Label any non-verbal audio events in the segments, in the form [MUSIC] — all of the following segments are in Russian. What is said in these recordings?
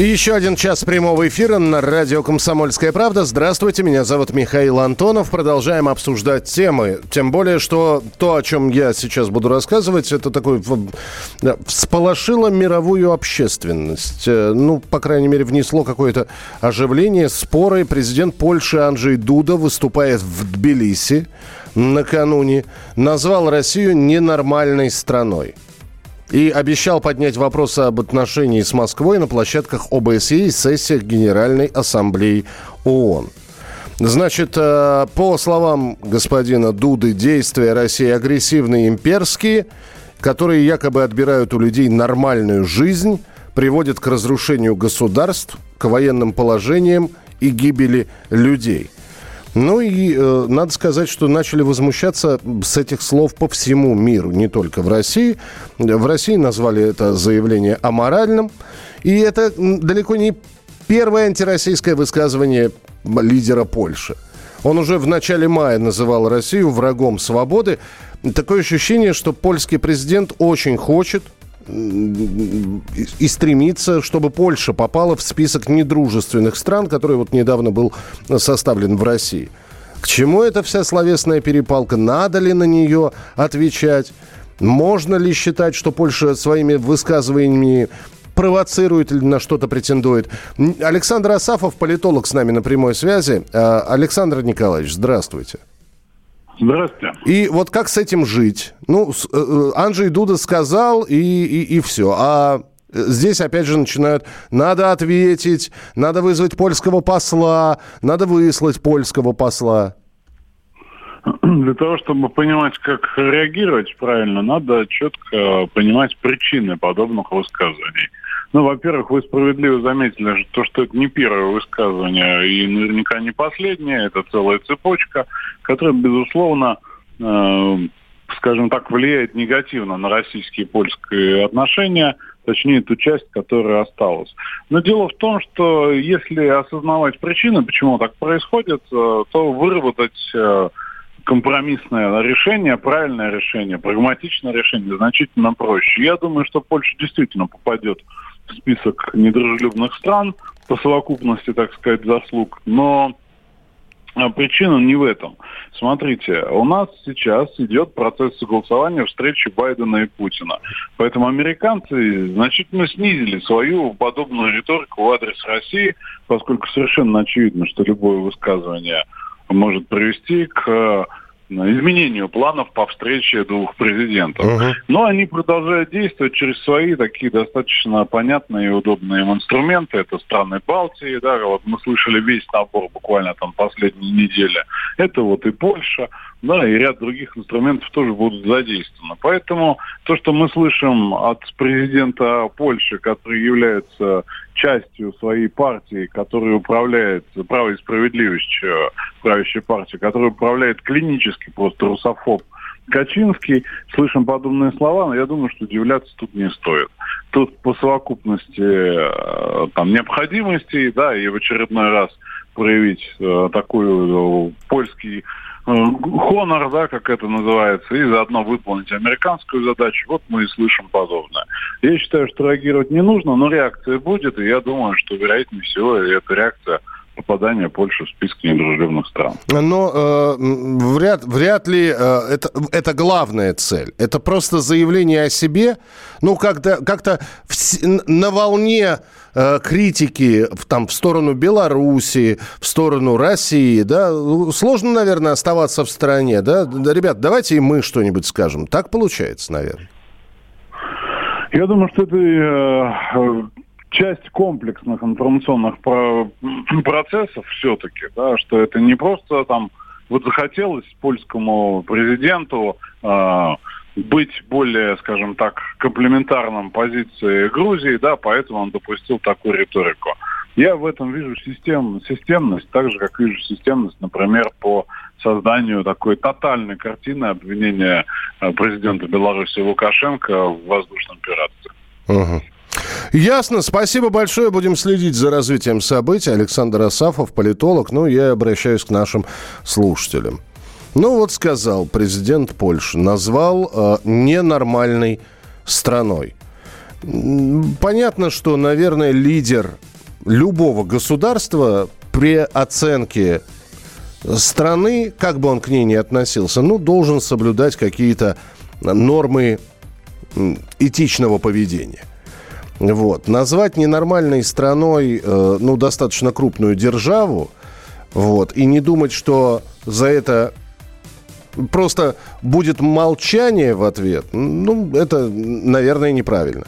И еще один час прямого эфира на радио «Комсомольская правда». Здравствуйте, меня зовут Михаил Антонов. Продолжаем обсуждать темы. Тем более, что то, о чем я сейчас буду рассказывать, это такое да, всполошило мировую общественность. Э, Ну, по крайней мере, внесло какое-то оживление, споры. Президент Польши Анджей Дуда выступает в Тбилиси накануне, назвал Россию ненормальной страной и обещал поднять вопросы об отношении с Москвой на площадках ОБСЕ и сессиях Генеральной Ассамблеи ООН. Значит, э, по словам господина Дуды, действия России агрессивные имперские, которые якобы отбирают у людей нормальную жизнь, приводят к разрушению государств, к военным положениям и гибели людей – ну и э, надо сказать, что начали возмущаться с этих слов по всему миру, не только в России. В России назвали это заявление аморальным. И это далеко не первое антироссийское высказывание лидера Польши. Он уже в начале мая называл Россию врагом свободы. Такое ощущение, что польский президент очень хочет, и стремится, чтобы Польша попала в список недружественных стран, который вот недавно был составлен в России. К чему эта вся словесная перепалка? Надо ли на нее отвечать? Можно ли считать, что Польша своими высказываниями провоцирует или на что-то претендует. Александр Асафов, политолог с нами на прямой связи. Александр Николаевич, здравствуйте. Здравствуйте. И вот как с этим жить? Ну, с- э, Анджей Дуда сказал, и, и, и все. А здесь опять же начинают, надо ответить, надо вызвать польского посла, надо выслать польского посла. Для того, чтобы понимать, как реагировать правильно, надо четко понимать причины подобных высказываний. Ну, во-первых, вы справедливо заметили, что, что это не первое высказывание и наверняка не последнее, это целая цепочка, которая, безусловно, э, скажем так, влияет негативно на российские и польские отношения, точнее ту часть, которая осталась. Но дело в том, что если осознавать причины, почему так происходит, э, то выработать э, компромиссное решение, правильное решение, прагматичное решение значительно проще. Я думаю, что Польша действительно попадет список недружелюбных стран по совокупности, так сказать, заслуг, но а Причина не в этом. Смотрите, у нас сейчас идет процесс согласования встречи Байдена и Путина. Поэтому американцы значительно снизили свою подобную риторику в адрес России, поскольку совершенно очевидно, что любое высказывание может привести к э, изменению планов по встрече двух президентов. Но они продолжают действовать через свои такие достаточно понятные и удобные им инструменты. Это страны Балтии, да, вот мы слышали весь набор буквально там последней недели. Это вот и Польша, да, и ряд других инструментов тоже будут задействованы. Поэтому то, что мы слышим от президента Польши, который является частью своей партии, которая управляет правой и справедливостью, правящей партии, которая управляет клинически просто русофоб Качинский, слышим подобные слова, но я думаю, что удивляться тут не стоит. Тут по совокупности э, там, необходимости, да, и в очередной раз проявить э, такой э, польский э, хонор, да, как это называется, и заодно выполнить американскую задачу. Вот мы и слышим подобное. Я считаю, что реагировать не нужно, но реакция будет, и я думаю, что, вероятнее всего, эта реакция попадания Польши в список недружелюбных стран. Но э, вряд, вряд ли э, это, это главная цель. Это просто заявление о себе. Ну, как-то как на волне э, критики в, там, в сторону Белоруссии, в сторону России, да, ну, сложно, наверное, оставаться в стороне, да? Да, Ребят, давайте и мы что-нибудь скажем. Так получается, наверное. Я думаю, что это э, часть комплексных информационных про- [CLEARS THROAT] процессов все-таки, да, что это не просто там вот захотелось польскому президенту э, быть более, скажем так, комплементарным позиции Грузии, да, поэтому он допустил такую риторику. Я в этом вижу систем, системность, так же, как вижу системность, например, по созданию такой тотальной картины обвинения э, президента Беларуси Лукашенко в воздушном пиратстве. Угу. Ясно. Спасибо большое. Будем следить за развитием событий. Александр Асафов, политолог. Ну, я обращаюсь к нашим слушателям. Ну, вот сказал президент Польши, назвал э, ненормальной страной. Понятно, что, наверное, лидер любого государства при оценке страны, как бы он к ней ни относился, ну, должен соблюдать какие-то нормы этичного поведения. Вот. Назвать ненормальной страной, э, ну, достаточно крупную державу, вот, и не думать, что за это просто будет молчание в ответ, ну, это, наверное, неправильно.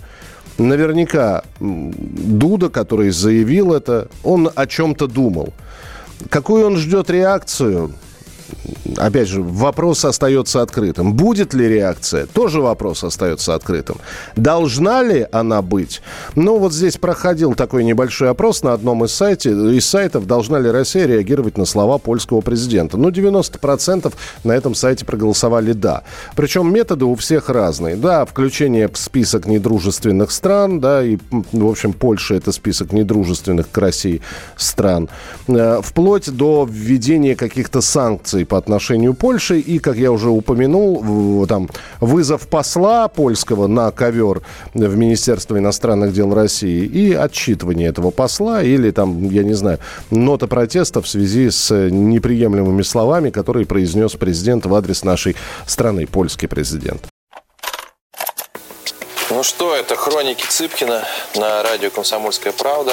Наверняка Дуда, который заявил это, он о чем-то думал. Какую он ждет реакцию, опять же, вопрос остается открытым. Будет ли реакция? Тоже вопрос остается открытым. Должна ли она быть? Ну, вот здесь проходил такой небольшой опрос на одном из, сайте, из сайтов, должна ли Россия реагировать на слова польского президента. Ну, 90% на этом сайте проголосовали «да». Причем методы у всех разные. Да, включение в список недружественных стран, да, и, в общем, Польша – это список недружественных к России стран. Э, вплоть до введения каких-то санкций по отношению Польши. И, как я уже упомянул, там вызов посла польского на ковер в Министерство иностранных дел России и отчитывание этого посла или там, я не знаю, нота протеста в связи с неприемлемыми словами, которые произнес президент в адрес нашей страны, польский президент. Ну что, это хроники Цыпкина на радио «Комсомольская правда».